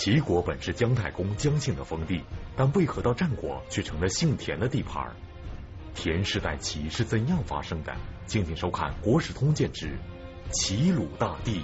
齐国本是姜太公姜姓的封地，但为何到战国却成了姓田的地盘？田氏代齐是怎样发生的？敬请收看《国史通鉴之齐鲁大地》。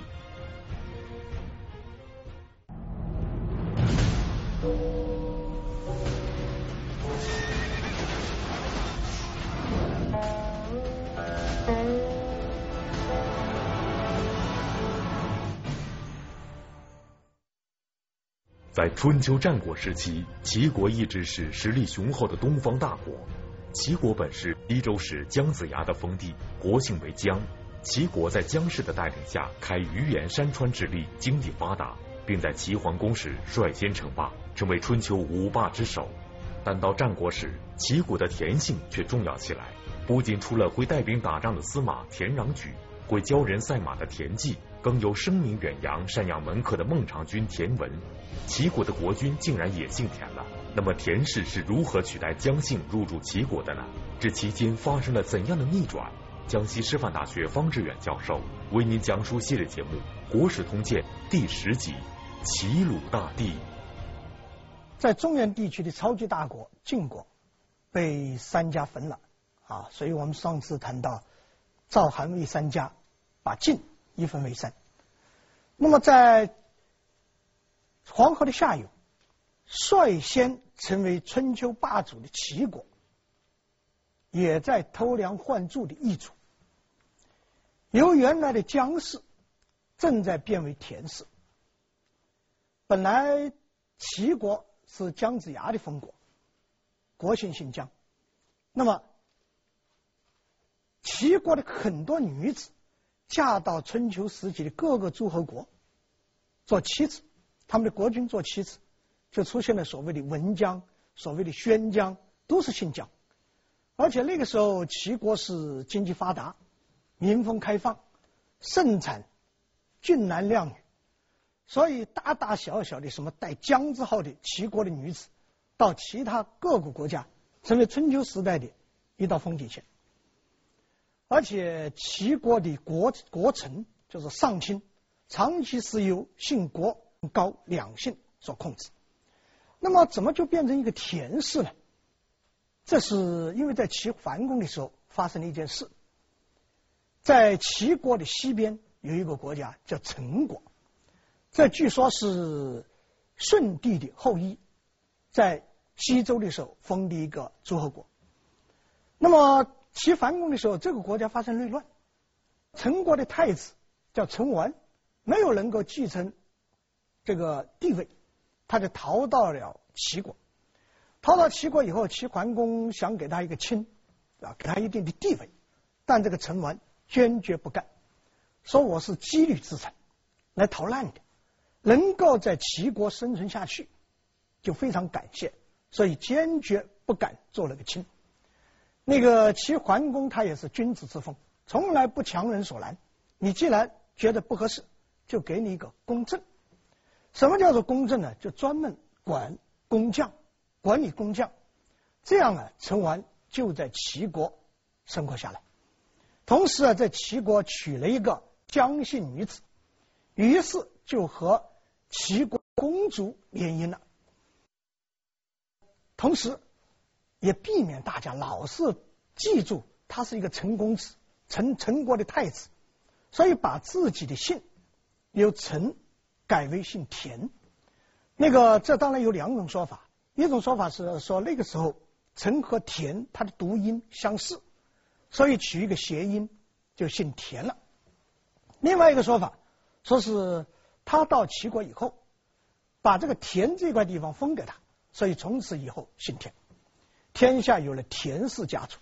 春秋战国时期，齐国一直是实力雄厚的东方大国。齐国本是西周时姜子牙的封地，国姓为姜。齐国在姜氏的带领下，开鱼盐山川之力，经济发达，并在齐桓公时率先称霸，成为春秋五霸之首。但到战国时，齐国的田姓却重要起来，不仅除了会带兵打仗的司马田穰举，会教人赛马的田忌。更有声名远扬、赡养门客的孟尝君田文，齐国的国君竟然也姓田了。那么田氏是如何取代姜姓入主齐国的呢？这期间发生了怎样的逆转？江西师范大学方志远教授为您讲述系列节目《国史通鉴》第十集《齐鲁大地》。在中原地区的超级大国晋国被三家分了啊，所以我们上次谈到赵、韩、魏三家把晋。一分为三。那么，在黄河的下游，率先成为春秋霸主的齐国，也在偷梁换柱的易主。由原来的姜氏，正在变为田氏。本来齐国是姜子牙的封国，国姓姓姜。那么，齐国的很多女子。嫁到春秋时期的各个诸侯国做妻子，他们的国君做妻子，就出现了所谓的文姜、所谓的宣姜，都是姓姜。而且那个时候齐国是经济发达、民风开放、盛产俊男靓女，所以大大小小的什么带姜字号的齐国的女子，到其他各个国家，成为春秋时代的一道风景线。而且齐国的国国臣就是上卿，长期是由姓国高两姓所控制。那么怎么就变成一个田氏呢？这是因为在齐桓公的时候发生了一件事。在齐国的西边有一个国家叫陈国，这据说是舜帝的后裔，在西周的时候封的一个诸侯国。那么齐桓公的时候，这个国家发生内乱，陈国的太子叫陈完，没有能够继承这个地位，他就逃到了齐国。逃到齐国以后，齐桓公想给他一个亲，啊，给他一定的地位，但这个陈完坚决不干，说我是羁旅之臣，来逃难的，能够在齐国生存下去，就非常感谢，所以坚决不敢做那个亲。那个齐桓公他也是君子之风，从来不强人所难。你既然觉得不合适，就给你一个公正。什么叫做公正呢？就专门管工匠，管理工匠。这样啊，陈完就在齐国生活下来。同时啊，在齐国娶了一个姜姓女子，于是就和齐国公主联姻了。同时。也避免大家老是记住他是一个陈公子，陈陈国的太子，所以把自己的姓由陈改为姓田。那个这当然有两种说法，一种说法是说那个时候陈和田他的读音相似，所以取一个谐音就姓田了。另外一个说法说是他到齐国以后，把这个田这块地方封给他，所以从此以后姓田。天下有了田氏家族，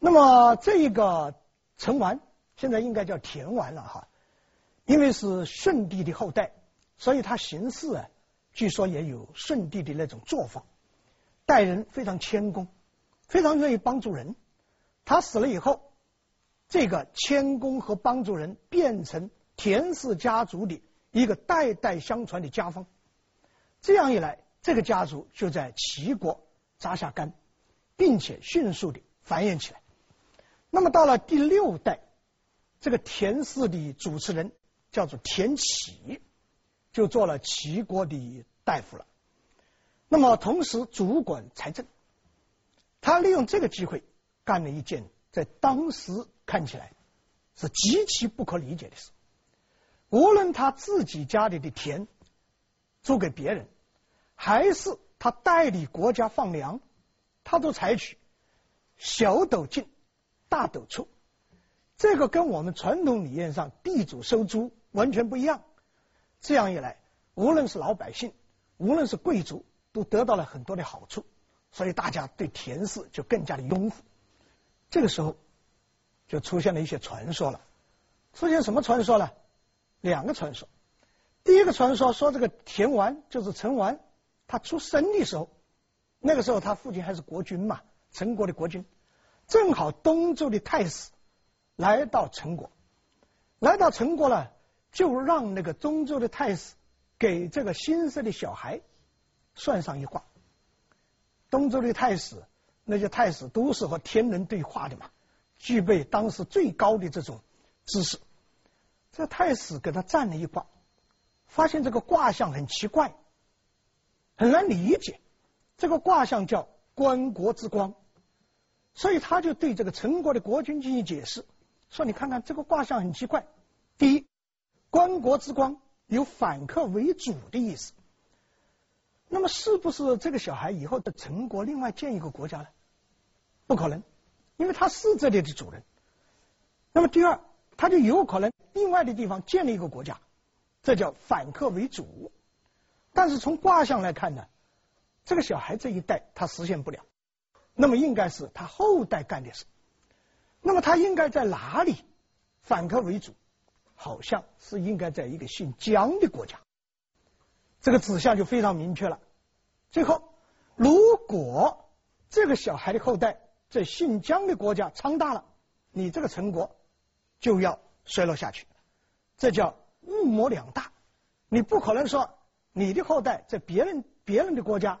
那么这一个陈完现在应该叫田完了哈，因为是舜帝的后代，所以他行事啊，据说也有舜帝的那种作风，待人非常谦恭，非常愿意帮助人。他死了以后，这个谦恭和帮助人变成田氏家族的一个代代相传的家风。这样一来，这个家族就在齐国。扎下根，并且迅速的繁衍起来。那么到了第六代，这个田氏的主持人叫做田启，就做了齐国的大夫了。那么同时主管财政，他利用这个机会干了一件在当时看起来是极其不可理解的事。无论他自己家里的田租给别人，还是他代理国家放粮，他都采取小斗进，大斗出。这个跟我们传统理念上地主收租完全不一样。这样一来，无论是老百姓，无论是贵族，都得到了很多的好处，所以大家对田氏就更加的拥护。这个时候，就出现了一些传说了。出现什么传说呢？两个传说。第一个传说说，这个田完就是陈完，他出生的时候，那个时候他父亲还是国君嘛，陈国的国君，正好东周的太史来到陈国，来到陈国了。就让那个中州的太史给这个新生的小孩算上一卦。东周的太史，那些太史都是和天人对话的嘛，具备当时最高的这种知识。这太史给他占了一卦，发现这个卦象很奇怪，很难理解。这个卦象叫观国之光，所以他就对这个陈国的国君进行解释，说：“你看看这个卦象很奇怪，第一。”关国之光有反客为主的意思，那么是不是这个小孩以后的陈国另外建一个国家呢？不可能，因为他是这里的主人。那么第二，他就有可能另外的地方建立一个国家，这叫反客为主。但是从卦象来看呢，这个小孩这一代他实现不了，那么应该是他后代干的事。那么他应该在哪里反客为主？好像是应该在一个姓姜的国家，这个指向就非常明确了。最后，如果这个小孩的后代在姓姜的国家昌大了，你这个陈国就要衰落下去，这叫物谋两大。你不可能说你的后代在别人别人的国家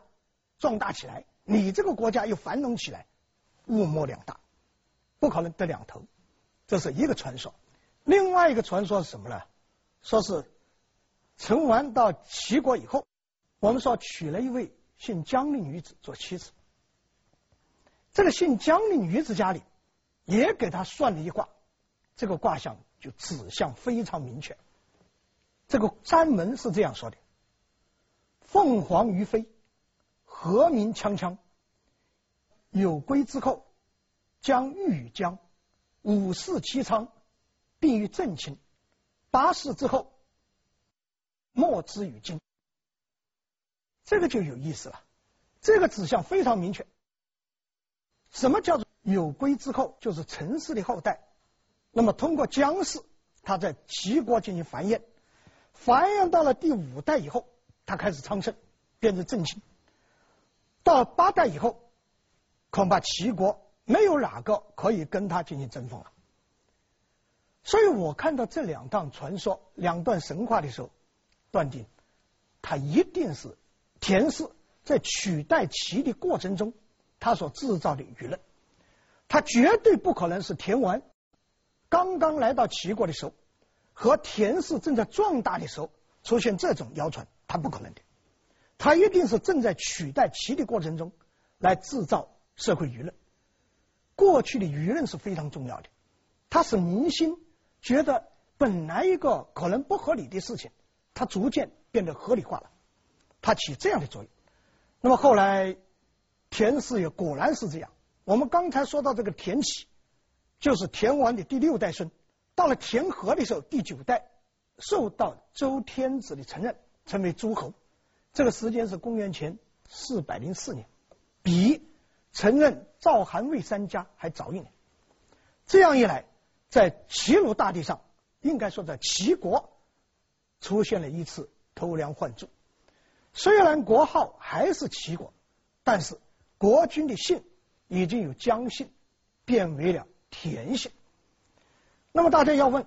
壮大起来，你这个国家又繁荣起来，物谋两大，不可能得两头，这是一个传说。另外一个传说是什么呢？说是陈完到齐国以后，我们说娶了一位姓姜的女子做妻子。这个姓姜的女子家里也给他算了一卦，这个卦象就指向非常明确。这个占门是这样说的：“凤凰于飞，和鸣锵锵。有归之后，将欲与姜，五世其昌。”并于正寝，八世之后，莫之与金。这个就有意思了。这个指向非常明确。什么叫做有归之后？就是陈氏的后代。那么通过姜氏，他在齐国进行繁衍，繁衍到了第五代以后，他开始昌盛，变成正寝。到八代以后，恐怕齐国没有哪个可以跟他进行争锋了。所以我看到这两段传说、两段神话的时候，断定他一定是田氏在取代齐的过程中，他所制造的舆论。他绝对不可能是田完刚刚来到齐国的时候，和田氏正在壮大的时候出现这种谣传，他不可能的。他一定是正在取代齐的过程中来制造社会舆论。过去的舆论是非常重要的，它是民心。觉得本来一个可能不合理的事情，它逐渐变得合理化了，它起这样的作用。那么后来田氏也果然是这样。我们刚才说到这个田启，就是田王的第六代孙。到了田和的时候，第九代受到周天子的承认，成为诸侯。这个时间是公元前四百零四年，比承认赵、韩、魏三家还早一年。这样一来。在齐鲁大地上，应该说在齐国出现了一次偷梁换柱。虽然国号还是齐国，但是国君的姓已经由姜姓变为了田姓。那么大家要问，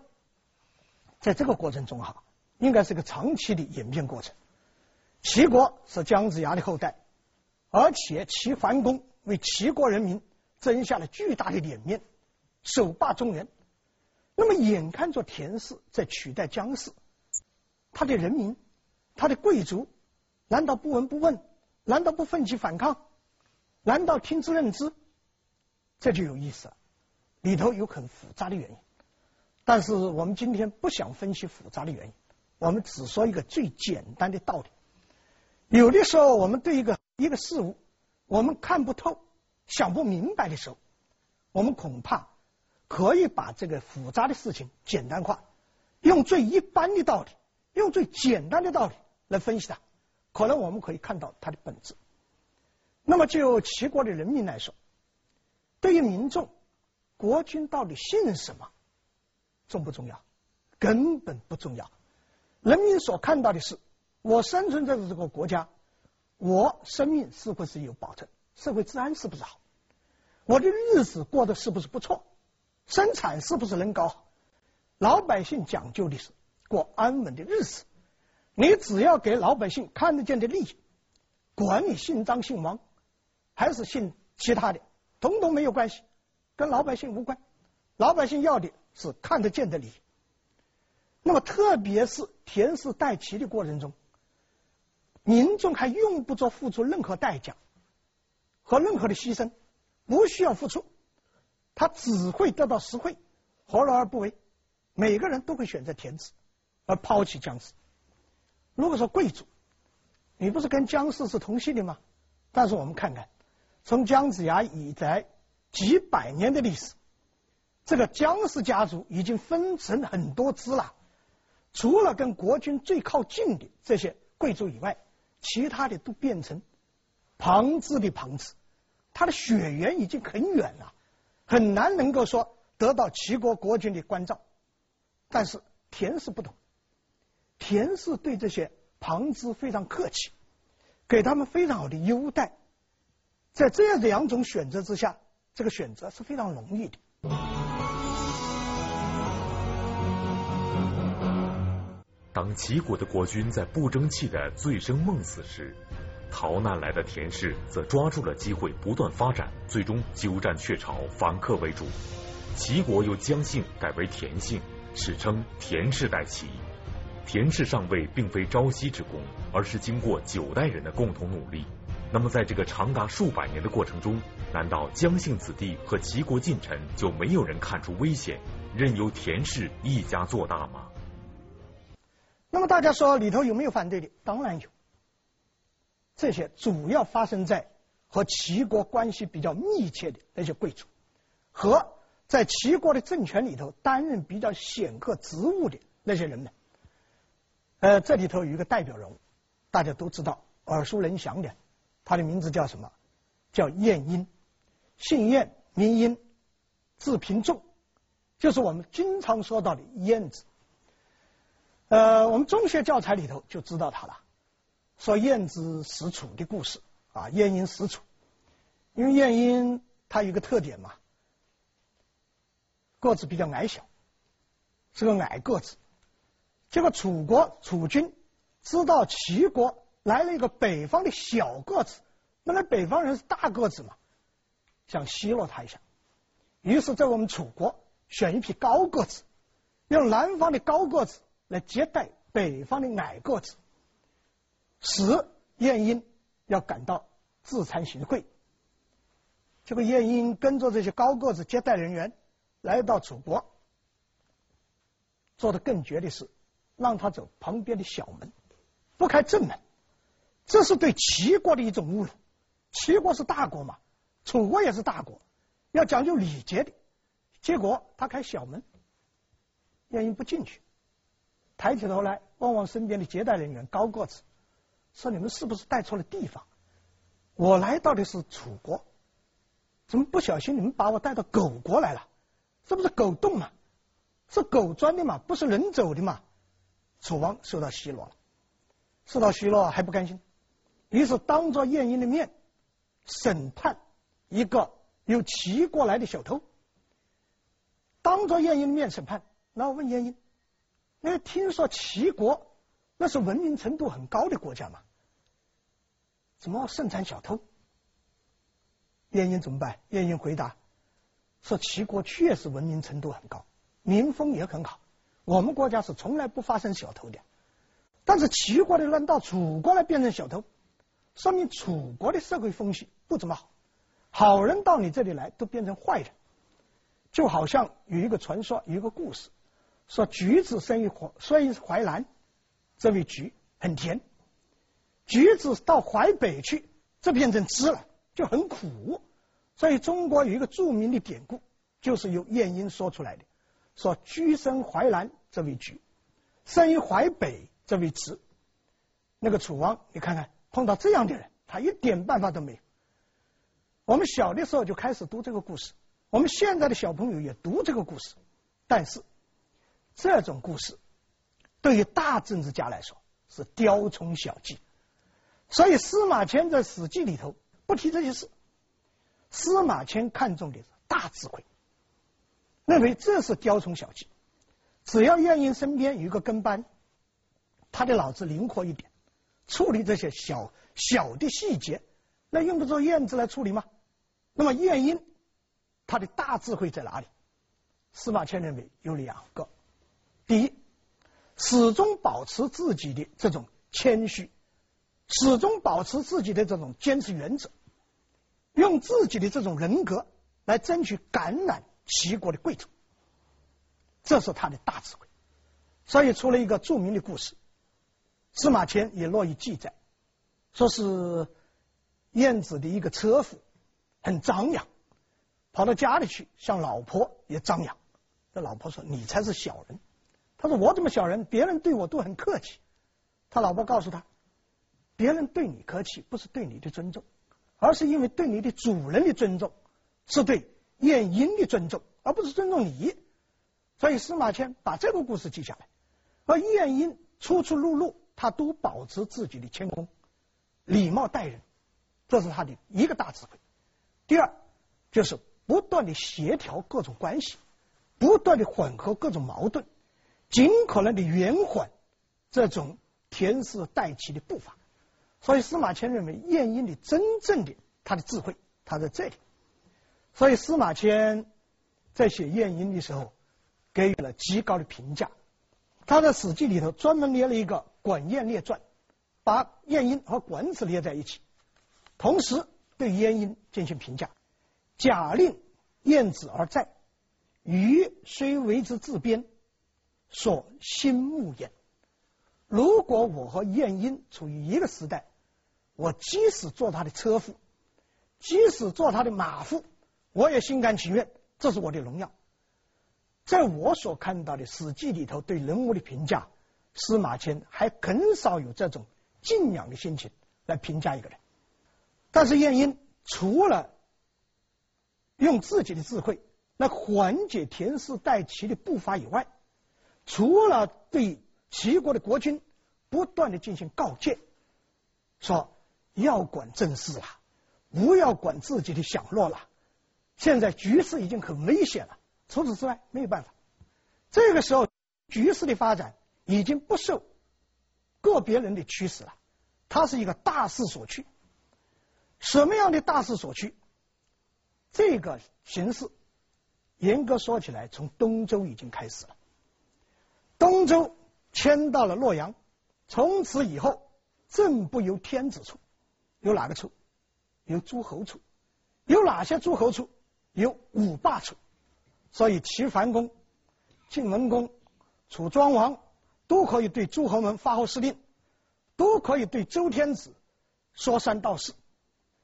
在这个过程中哈，应该是个长期的演变过程。齐国是姜子牙的后代，而且齐桓公为齐国人民争下了巨大的脸面，首霸中原。那么眼看着田氏在取代姜氏，他的人民他的贵族难道不闻不问？难道不奋起反抗？难道听之任之？这就有意思了，里头有很复杂的原因。但是我们今天不想分析复杂的原因，我们只说一个最简单的道理。有的时候，我们对一个一个事物，我们看不透、想不明白的时候，我们恐怕可以把这个复杂的事情简单化，用最一般的道理，用最简单的道理来分析它，可能我们可以看到它的本质。那么，就齐国的人民来说，对于民众，国君到底姓什么，重不重要？根本不重要。人民所看到的是。我生存在的这个国家，我生命是不是有保证？社会治安是不是好？我的日子过得是不是不错？生产是不是能搞好？老百姓讲究的是过安稳的日子。你只要给老百姓看得见的利益，管你姓张姓王，还是姓其他的，统统没有关系，跟老百姓无关。老百姓要的是看得见的利益。那么，特别是田氏代齐的过程中。民众还用不着付出任何代价和任何的牺牲，不需要付出，他只会得到实惠，何乐而不为？每个人都会选择田氏，而抛弃姜氏。如果说贵族，你不是跟姜氏是同姓的吗？但是我们看看，从姜子牙以来几百年的历史，这个姜氏家族已经分成很多支了，除了跟国君最靠近的这些贵族以外。其他的都变成旁支的旁支，他的血缘已经很远了，很难能够说得到齐国国君的关照。但是田氏不同，田氏对这些旁支非常客气，给他们非常好的优待。在这样的两种选择之下，这个选择是非常容易的。当齐国的国君在不争气的醉生梦死时，逃难来的田氏则抓住了机会不断发展，最终鸠占鹊巢，反客为主。齐国由姜姓改为田姓，史称田氏代齐。田氏上位并非朝夕之功，而是经过九代人的共同努力。那么，在这个长达数百年的过程中，难道姜姓子弟和齐国近臣就没有人看出危险，任由田氏一家做大吗？那么大家说里头有没有反对的？当然有。这些主要发生在和齐国关系比较密切的那些贵族，和在齐国的政权里头担任比较显赫职务的那些人们。呃，这里头有一个代表人物，大家都知道，耳熟能详的，他的名字叫什么？叫晏婴，姓晏，名婴，字平仲，就是我们经常说到的晏子。呃，我们中学教材里头就知道他了，说晏子使楚的故事啊，晏婴使楚，因为晏婴他有个特点嘛，个子比较矮小，是个矮个子。结果楚国楚军知道齐国来了一个北方的小个子，本来北方人是大个子嘛，想奚落他一下，于是在我们楚国选一批高个子，用南方的高个子。来接待北方的矮个子，使晏婴要感到自惭形秽。这个晏婴跟着这些高个子接待人员来到楚国，做的更绝的是让他走旁边的小门，不开正门。这是对齐国的一种侮辱。齐国是大国嘛，楚国也是大国，要讲究礼节的。结果他开小门，晏婴不进去。抬起头来望望身边的接待人员，高个子，说：“你们是不是带错了地方？我来到的是楚国，怎么不小心你们把我带到狗国来了？这不是狗洞吗？是狗钻的嘛，不是人走的嘛？”楚王受到奚落了，受到奚落还不甘心，于是当着晏婴的面审判一个由齐国来的小偷。当着晏婴的面审判，然后问晏婴。因为听说齐国那是文明程度很高的国家嘛，怎么盛产小偷？晏婴怎么办？晏婴回答说：“齐国确实文明程度很高，民风也很好。我们国家是从来不发生小偷的。但是齐国的人到楚国来变成小偷，说明楚国的社会风气不怎么好。好人到你这里来都变成坏人，就好像有一个传说，有一个故事，说橘子生于淮，生于淮南，这位橘很甜；橘子到淮北去，这变成汁了，就很苦。所以中国有一个著名的典故，就是由晏婴说出来的，说橘生淮南，这位橘，生于淮北，这位枳。那个楚王，你看看碰到这样的人，他一点办法都没有。我们小的时候就开始读这个故事，我们现在的小朋友也读这个故事，但是这种故事对于大政治家来说是雕虫小技，所以司马迁在《史记》里头不提这些事。司马迁看重的是大智慧，认为这是雕虫小技，只要晏婴身边有一个跟班，他的脑子灵活一点，处理这些小小的细节，那用得着晏子来处理吗？那么晏婴他的大智慧在哪里？司马迁认为有两个：第一，始终保持自己的这种谦虚，始终保持自己的这种坚持原则，用自己的这种人格来争取感染齐国的贵族，这是他的大智慧。所以出了一个著名的故事，司马迁也乐意记载，说是晏子的一个车夫。很张扬，跑到家里去向老婆也张扬。这老婆说：“你才是小人。”他说：“我这么小人？别人对我都很客气。”他老婆告诉他：“别人对你客气，不是对你的尊重，而是因为对你的主人的尊重，是对晏婴的尊重，而不是尊重你。”所以司马迁把这个故事记下来。而晏婴出出入入，他都保持自己的谦恭、礼貌待人，这是他的一个大智慧。第二，就是不断的协调各种关系，不断的缓和各种矛盾，尽可能的延缓这种田氏代齐的步伐。所以司马迁认为晏婴的真正的他的智慧，他在这里。所以司马迁在写晏婴的时候，给予了极高的评价。他在《史记》里头专门列了一个《管晏列传》，把晏婴和管子列在一起，同时。对晏婴进行评价，假令晏子而在，余虽为之自编，所心慕焉。如果我和晏婴处于一个时代，我即使做他的车夫，即使做他的马夫，我也心甘情愿，这是我的荣耀。在我所看到的《史记》里头对人物的评价，司马迁还很少有这种敬仰的心情来评价一个人。但是晏婴除了用自己的智慧来缓解田氏代齐的步伐以外，除了对齐国的国君不断的进行告诫，说要管政事了，不要管自己的享乐了，现在局势已经很危险了。除此之外没有办法。这个时候局势的发展已经不受个别人的驱使了，它是一个大势所趋。什么样的大势所趋？这个形势，严格说起来，从东周已经开始了。东周迁到了洛阳，从此以后，政不由天子处，由哪个处？由诸侯处。有哪些诸侯处？由五霸处。所以齐桓公、晋文公、楚庄王都可以对诸侯们发号施令，都可以对周天子说三道四。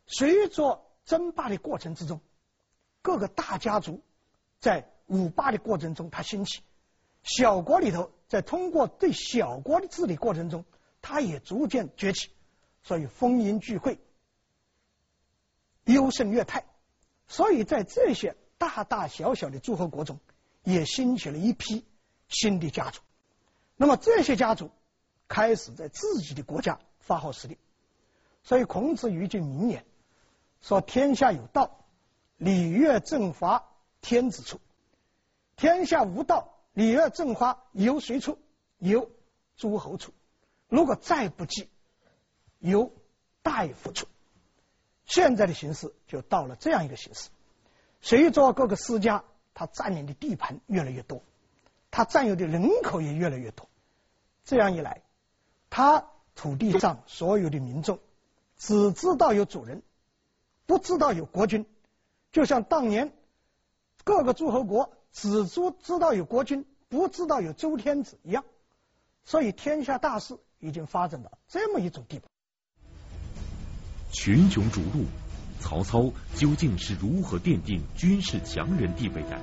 随着争霸的过程之中，各个大家族在五霸的过程中，它兴起；小国里头，在通过对小国的治理过程中，它也逐渐崛起。所以丰盈聚会，优胜劣汰。所以在这些大大小小的诸侯国中，也兴起了一批新的家族。那么这些家族开始在自己的国家发号施令。所以孔子有一句名言。说天下有道，礼乐正法天子处；天下无道，礼乐正花由谁出？由诸侯出。如果再不济，由大夫出。现在的形势就到了这样一个形势：随着各个私家，他占领的地盘越来越多，他占有的人口也越来越多。这样一来，他土地上所有的民众只知道有主人，不知道有国君，就像当年各个诸侯国只知知道有国君，不知道有周天子一样。所以天下大势已经发展到这么一种地步。群雄逐鹿，曹操究竟是如何奠定军事强人地位的？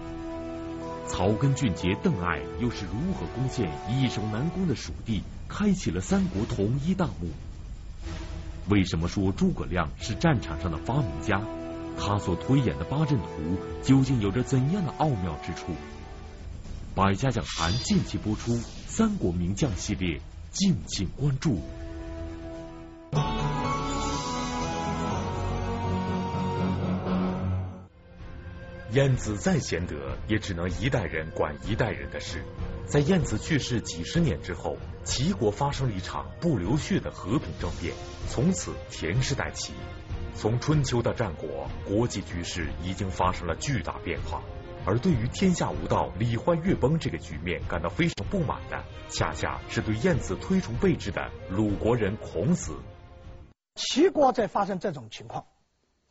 草根俊杰邓艾又是如何攻陷易守难攻的蜀地，开启了三国统一大幕？为什么说诸葛亮是战场上的发明家？他所推演的八阵图究竟有着怎样的奥妙之处？百家讲坛近期播出《三国名将》系列，敬请关注。晏子再贤德，也只能一代人管一代人的事。在晏子去世几十年之后，齐国发生了一场不流血的和平政变，从此田氏代齐。从春秋到战国，国际局势已经发生了巨大变化。而对于天下无道、礼坏乐崩这个局面感到非常不满的，恰恰是对晏子推崇备至的鲁国人孔子。齐国在发生这种情况，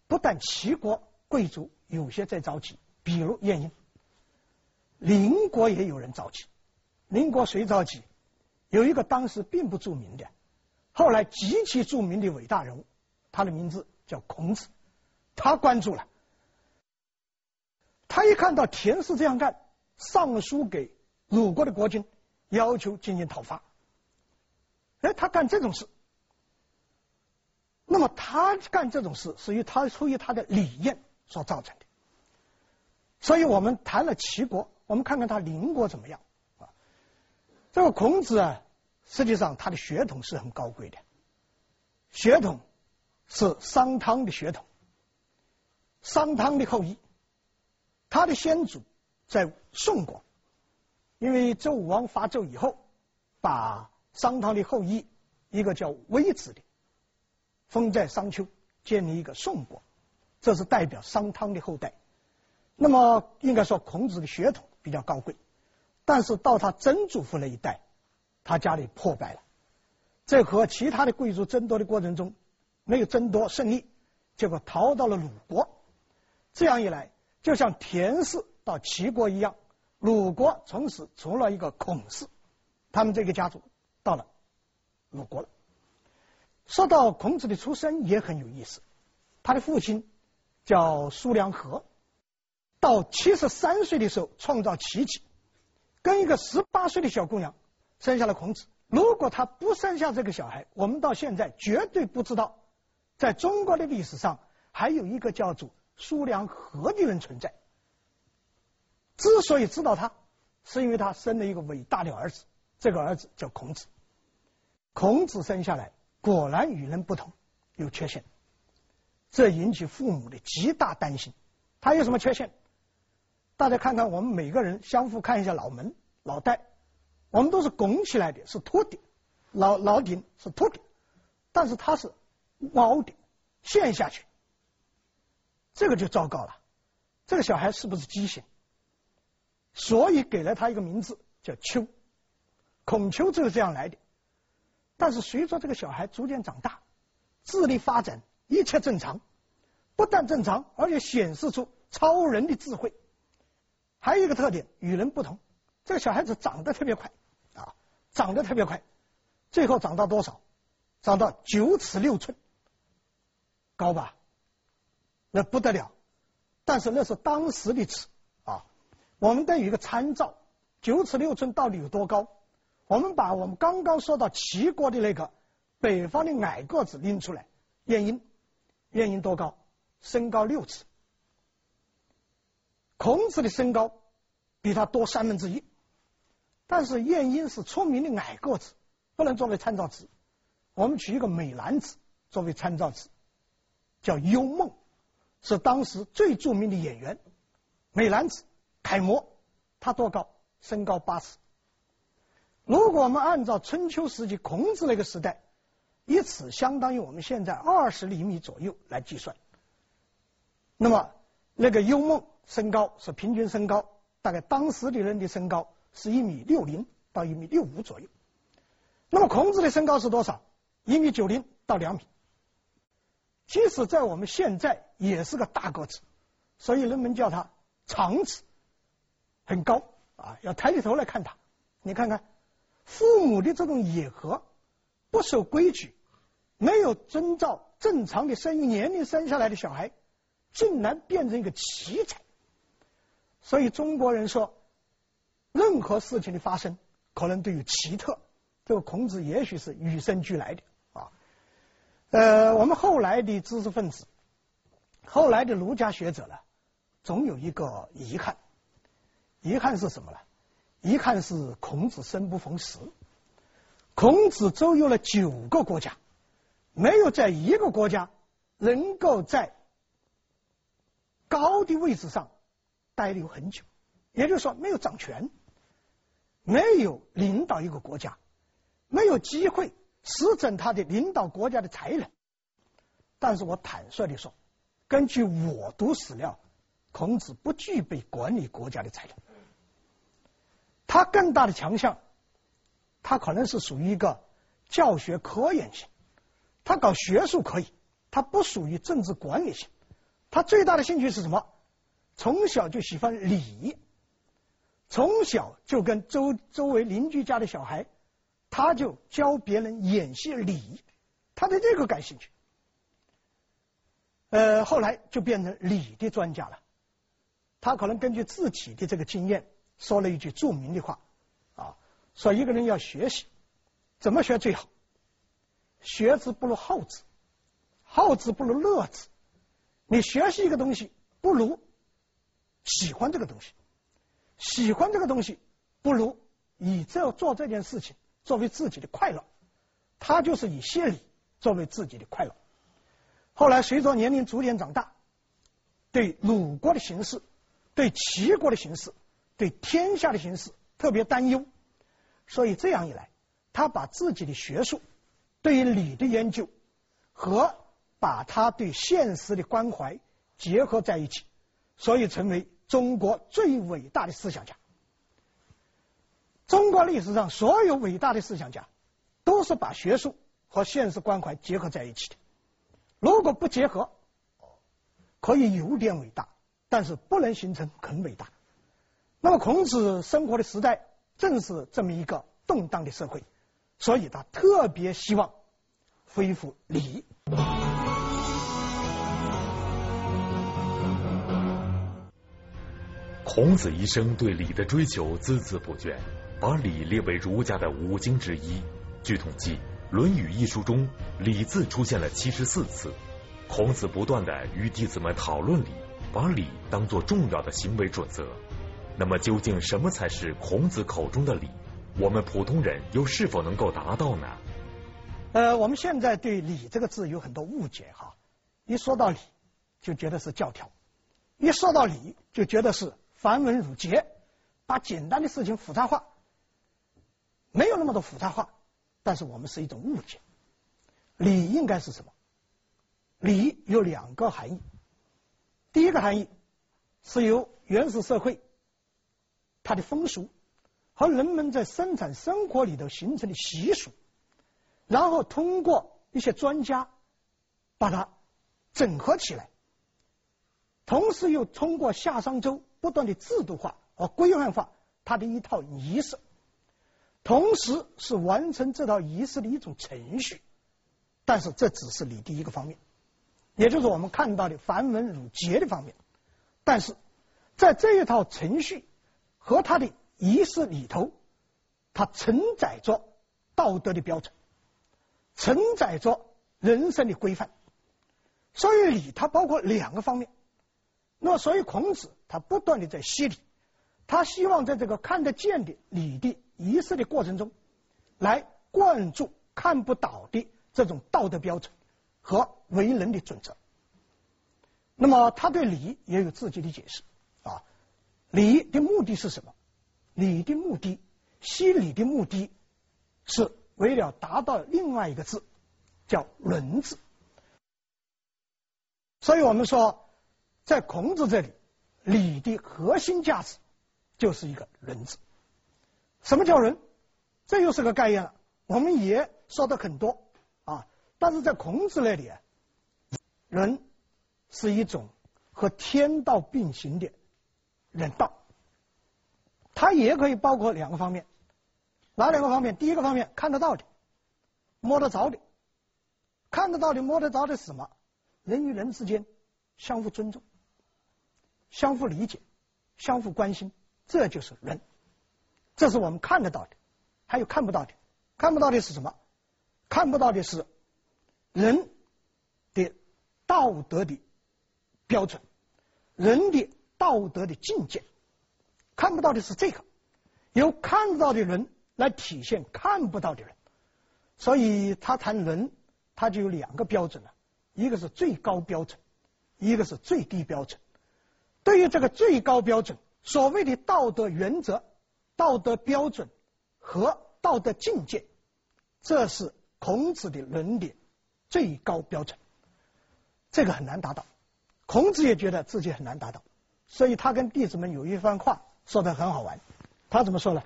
不但齐国贵族。有些在着急，比如晏婴。邻国也有人着急，邻国谁着急？有一个当时并不著名的，后来极其著名的伟大人物，他的名字叫孔子，他关注了。他一看到田氏这样干，上书给鲁国的国君，要求进行讨伐。哎，他干这种事，那么他干这种事，是于他出于他的理念所造成的。所以我们谈了齐国，我们看看他邻国怎么样啊？这个孔子啊，实际上他的血统是很高贵的，血统是商汤的血统，商汤的后裔，他的先祖在宋国，因为周武王伐纣以后，把商汤的后裔一个叫微子的封在商丘，建立一个宋国，这是代表商汤的后代。那么应该说，孔子的血统比较高贵，但是到他曾祖父那一代，他家里破败了，在和其他的贵族争夺的过程中，没有争夺胜利，结果逃到了鲁国。这样一来，就像田氏到齐国一样，鲁国从此出了一个孔氏，他们这个家族到了鲁国了。说到孔子的出身也很有意思，他的父亲叫叔梁纥。到七十三岁的时候创造奇迹，跟一个十八岁的小姑娘生下了孔子。如果他不生下这个小孩，我们到现在绝对不知道，在中国的历史上还有一个叫做苏梁纥的人存在。之所以知道他，是因为他生了一个伟大的儿子，这个儿子叫孔子。孔子生下来果然与人不同，有缺陷，这引起父母的极大担心。他有什么缺陷？大家看看，我们每个人相互看一下脑门、脑袋，我们都是拱起来的，是秃的，脑脑顶是秃的，但是他是凹的，陷下去，这个就糟糕了。这个小孩是不是畸形？所以给了他一个名字叫丘，孔丘就是这样来的。但是随着这个小孩逐渐长大，智力发展一切正常，不但正常，而且显示出超人的智慧。还有一个特点，与人不同。这个小孩子长得特别快啊，长得特别快，最后长到多少？长到九尺六寸，高吧？那不得了。但是那是当时的尺啊，我们得有一个参照。九尺六寸到底有多高？我们把我们刚刚说到齐国的那个北方的矮个子拎出来，晏婴，晏婴多高？身高六尺。孔子的身高比他多三分之一，但是晏婴是出名的矮个子，不能作为参照值。我们取一个美男子作为参照值，叫幽梦，是当时最著名的演员，美男子楷模。他多高？身高八尺。如果我们按照春秋时期孔子那个时代，一尺相当于我们现在二十厘米左右来计算，那么那个幽梦。身高是平均身高，大概当时的人的身高是一米六零到一米六五左右。那么孔子的身高是多少？一米九零到两米。即使在我们现在也是个大个子，所以人们叫他长子，很高啊，要抬起头来看他。你看看，父母的这种野合，不守规矩，没有遵照正常的生育年龄生下来的小孩，竟然变成一个奇才。所以中国人说，任何事情的发生，可能都有奇特。这个孔子也许是与生俱来的。呃，我们后来的知识分子，后来的儒家学者呢，总有一个遗憾，遗憾是什么呢？遗憾是孔子生不逢时。孔子周游了九个国家，没有在一个国家能够在高的位置上待留很久，也就是说没有掌权，没有领导一个国家。没有机会实证他的领导国家的才能，但是我坦率地说，根据我读史料，孔子不具备管理国家的才能。他更大的强项，他可能是属于一个教学科研型，他搞学术可以，他不属于政治管理型。他最大的兴趣是什么？从小就喜欢礼，从小就跟周周围邻居家的小孩。他就教别人演戏礼，他对这个感兴趣。呃，后来就变成礼的专家了。他可能根据自己的这个经验，说了一句著名的话啊，说一个人要学习，怎么学最好？学之不如好之，好之不如乐之。你学习一个东西，不如喜欢这个东西，喜欢这个东西，不如以这做这件事情。作为自己的快乐，他就是以谢礼作为自己的快乐。后来随着年龄逐渐长大，对鲁国的形势、对齐国的形势、对天下的形势特别担忧，所以这样一来，他把自己的学术对于礼的研究和把他对现实的关怀结合在一起，所以成为中国最伟大的思想家。中国历史上所有伟大的思想家，都是把学术和现实关怀结合在一起的。如果不结合，可以有点伟大，但是不能形成很伟大。那么孔子生活的时代正是这么一个动荡的社会，所以他特别希望恢复礼。孔子一生对礼的追求孜孜不倦。把礼列为儒家的五经之一。据统计，《论语》一书中“礼”字出现了七十四次。孔子不断的与弟子们讨论礼，把礼当作重要的行为准则。那么，究竟什么才是孔子口中的礼？我们普通人又是否能够达到呢？呃，我们现在对“礼”这个字有很多误解哈。一说到礼，就觉得是教条；一说到礼，就觉得是繁文缛节，把简单的事情复杂化。没有那么多复杂化，但是我们是一种误解。礼应该是什么？礼有两个含义。第一个含义是由原始社会它的风俗和人们在生产生活里头形成的习俗，然后通过一些专家把它整合起来，同时又通过夏商周不断的制度化和规范化它的一套仪式。同时是完成这套仪式的一种程序，但是这只是礼的一个方面，也就是我们看到的繁文缛节的方面。但是在这一套程序和它的仪式里头，它承载着道德的标准，承载着人生的规范。所以礼它包括两个方面。那么所以孔子他不断的在洗礼，他希望在这个看得见的礼的。仪式的过程中，来灌注看不到的这种道德标准和为人的准则。那么他对礼也有自己的解释啊。礼的目的是什么？礼的目的，谢礼的目的是为了达到另外一个字，叫伦字。所以我们说，在孔子这里，礼的核心价值就是一个伦字。什么叫人？这又是个概念了。我们也说的很多啊，但是在孔子那里啊，人是一种和天道并行的人道，它也可以包括两个方面，哪两个方面？第一个方面看得到的、摸得着的，看得到的、摸得着的什么？人与人之间相互尊重、相互理解、相互关心，这就是人，这是我们看得到的。还有看不到的。看不到的是什么？看不到的是人的道德的标准，人的道德的境界。看不到的是这个，由看到的人来体现看不到的人。所以他谈人，他就有两个标准了，一个是最高标准，一个是最低标准。对于这个最高标准，所谓的道德原则、道德标准和道德境界。这是孔子的伦理最高标准，这个很难达到。孔子也觉得自己很难达到，所以他跟弟子们有一番话说的很好玩。他怎么说呢？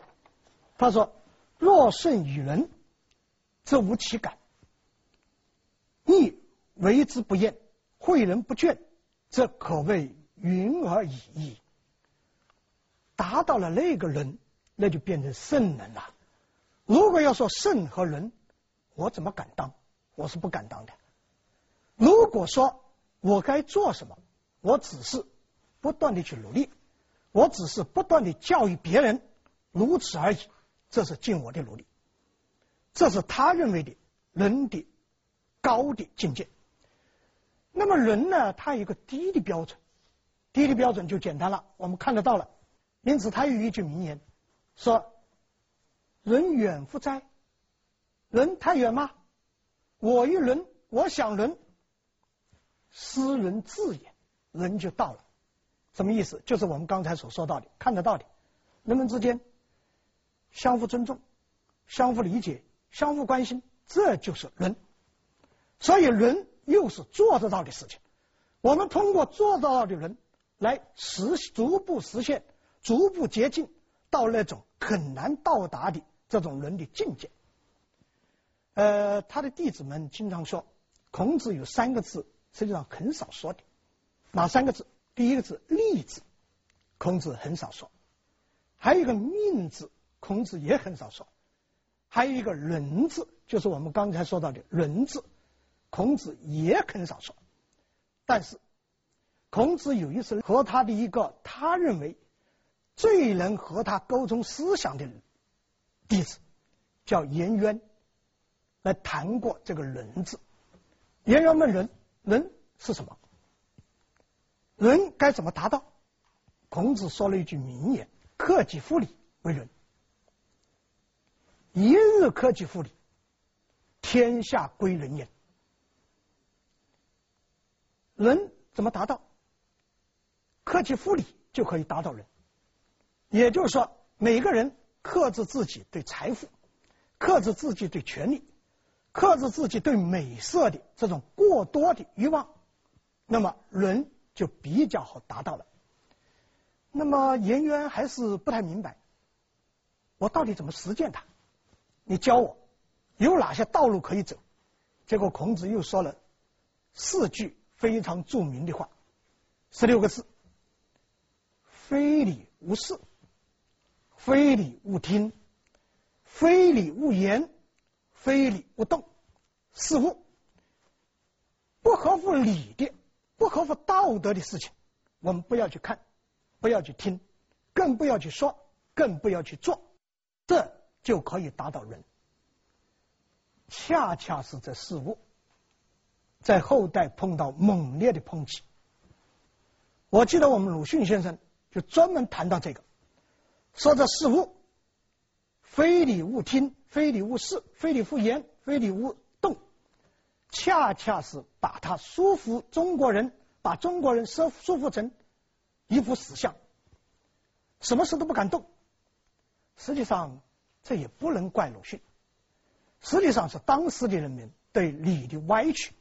他说：“若圣与人，则无其感；逆为之不厌，诲人不倦，则可谓云而已矣。”达到了那个人，那就变成圣人了。如果要说圣和人，我怎么敢当？我是不敢当的。如果说我该做什么，我只是不断的去努力，我只是不断的教育别人，如此而已。这是尽我的努力，这是他认为的人的高的境界。那么人呢？他有一个低的标准，低的标准就简单了，我们看得到了。因此，他有一句名言说。人远乎哉？人太远吗？我一人，我想人，斯人至也，人就到了。什么意思？就是我们刚才所说到的，看得到的，人们之间相互尊重、相互理解、相互关心，这就是人。所以人又是做得到的事情。我们通过做得到的人来实逐步实现、逐步接近到那种很难到达的。这种人的境界，呃，他的弟子们经常说，孔子有三个字，实际上很少说的。哪三个字？第一个字“利”字，孔子很少说；还有一个“命”字，孔子也很少说；还有一个“仁”字，就是我们刚才说到的“仁”字，孔子也很少说。但是，孔子有一次和他的一个他认为最能和他沟通思想的。弟子叫颜渊，来谈过这个“仁”字。颜渊问仁：“仁是什么？仁该怎么达到？”孔子说了一句名言：“克己复礼为仁。一日克己复礼，天下归仁焉。”仁怎么达到？克己复礼就可以达到仁。也就是说，每个人。克制自己对财富，克制自己对权力，克制自己对美色的这种过多的欲望，那么人就比较好达到了。那么颜渊还是不太明白，我到底怎么实践它？你教我有哪些道路可以走？结果孔子又说了四句非常著名的话，十六个字：非礼勿视。非礼勿听，非礼勿言，非礼勿动。四物不合乎礼的、不合乎道德的事情，我们不要去看，不要去听，更不要去说，更不要去做，这就可以达到人。恰恰是这四物，在后代碰到猛烈的抨击。我记得我们鲁迅先生就专门谈到这个。说这四物：非礼勿听，非礼勿视，非礼勿言，非礼勿动。恰恰是把他束缚中国人，把中国人束束缚成一副死相，什么事都不敢动。实际上，这也不能怪鲁迅，实际上是当时的人民对礼的歪曲。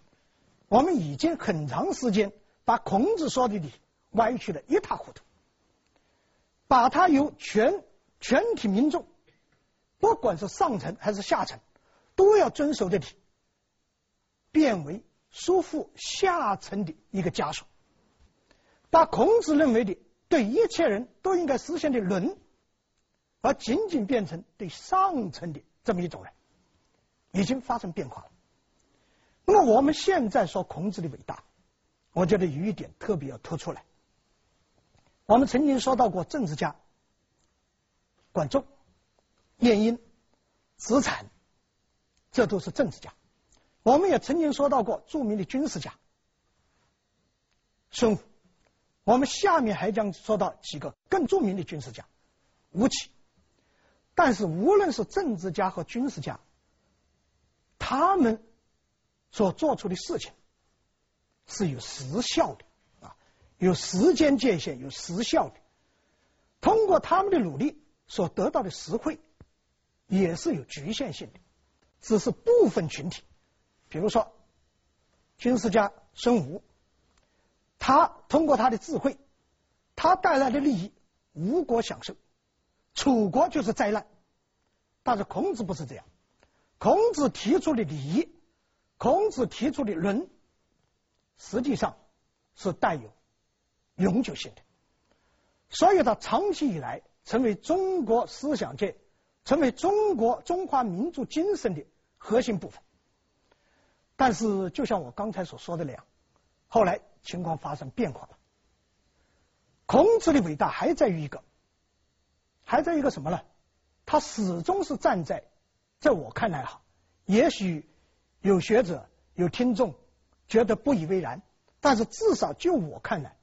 我们已经很长时间把孔子说的礼歪曲的一塌糊涂。把它由全全体民众，不管是上层还是下层，都要遵守的礼，变为束缚下层的一个枷锁，把孔子认为的对一切人都应该实现的伦，而仅仅变成对上层的这么一种人，已经发生变化了。那么我们现在说孔子的伟大，我觉得有一点特别要突出来。我们曾经说到过政治家管仲、晏婴、子产，这都是政治家。我们也曾经说到过著名的军事家孙武。我们下面还将说到几个更著名的军事家吴起。但是无论是政治家和军事家，他们所做出的事情是有时效的，有时间界限，有时效的。通过他们的努力所得到的实惠也是有局限性的，只是部分群体，比如说军事家孙武，他通过他的智慧，他带来的利益，吴国享受，楚国就是灾难。但是孔子不是这样，孔子提出的礼。孔子提出的伦，实际上是带有永久性的，所以它长期以来成为中国思想界、成为中国中华民族精神的核心部分。但是，就像我刚才所说的那样，后来情况发生变化了。孔子的伟大还在于一个，还在一个什么呢？他始终是站在，在我看来哈，也许。有学者、有听众觉得不以为然，但是至少就我看来，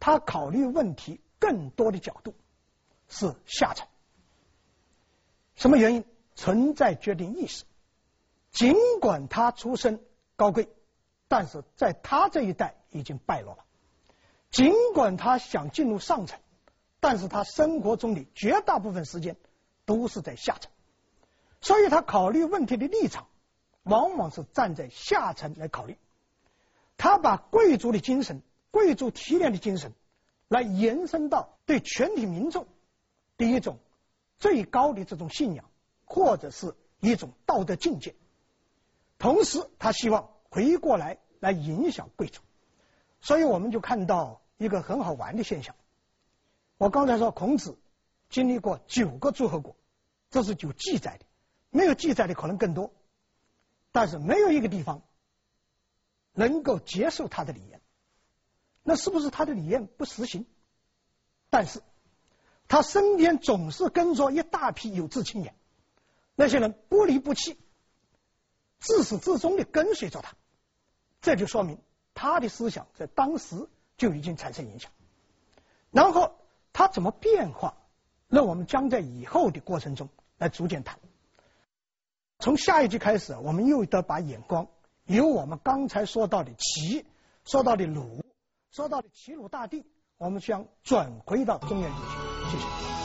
他考虑问题更多的角度是下层。什么原因？存在决定意识。尽管他出身高贵，但是在他这一代已经败落了。尽管他想进入上层，但是他生活中的绝大部分时间都是在下层，所以他考虑问题的立场。往往是站在下层来考虑，他把贵族的精神、贵族提炼的精神，来延伸到对全体民众的一种最高的这种信仰，或者是一种道德境界。同时，他希望回过来来影响贵族，所以我们就看到一个很好玩的现象。我刚才说孔子经历过九个诸侯国，这是有记载的，没有记载的可能更多。但是没有一个地方能够接受他的理念，那是不是他的理念不实行？但是他身边总是跟着一大批有志青年，那些人不离不弃，自始至终的跟随着他，这就说明他的思想在当时就已经产生影响。然后他怎么变化？那我们将在以后的过程中来逐渐谈。从下一集开始，我们又得把眼光由我们刚才说到的齐，说到的鲁，说到的齐鲁大地，我们将转回到中原地区。谢谢。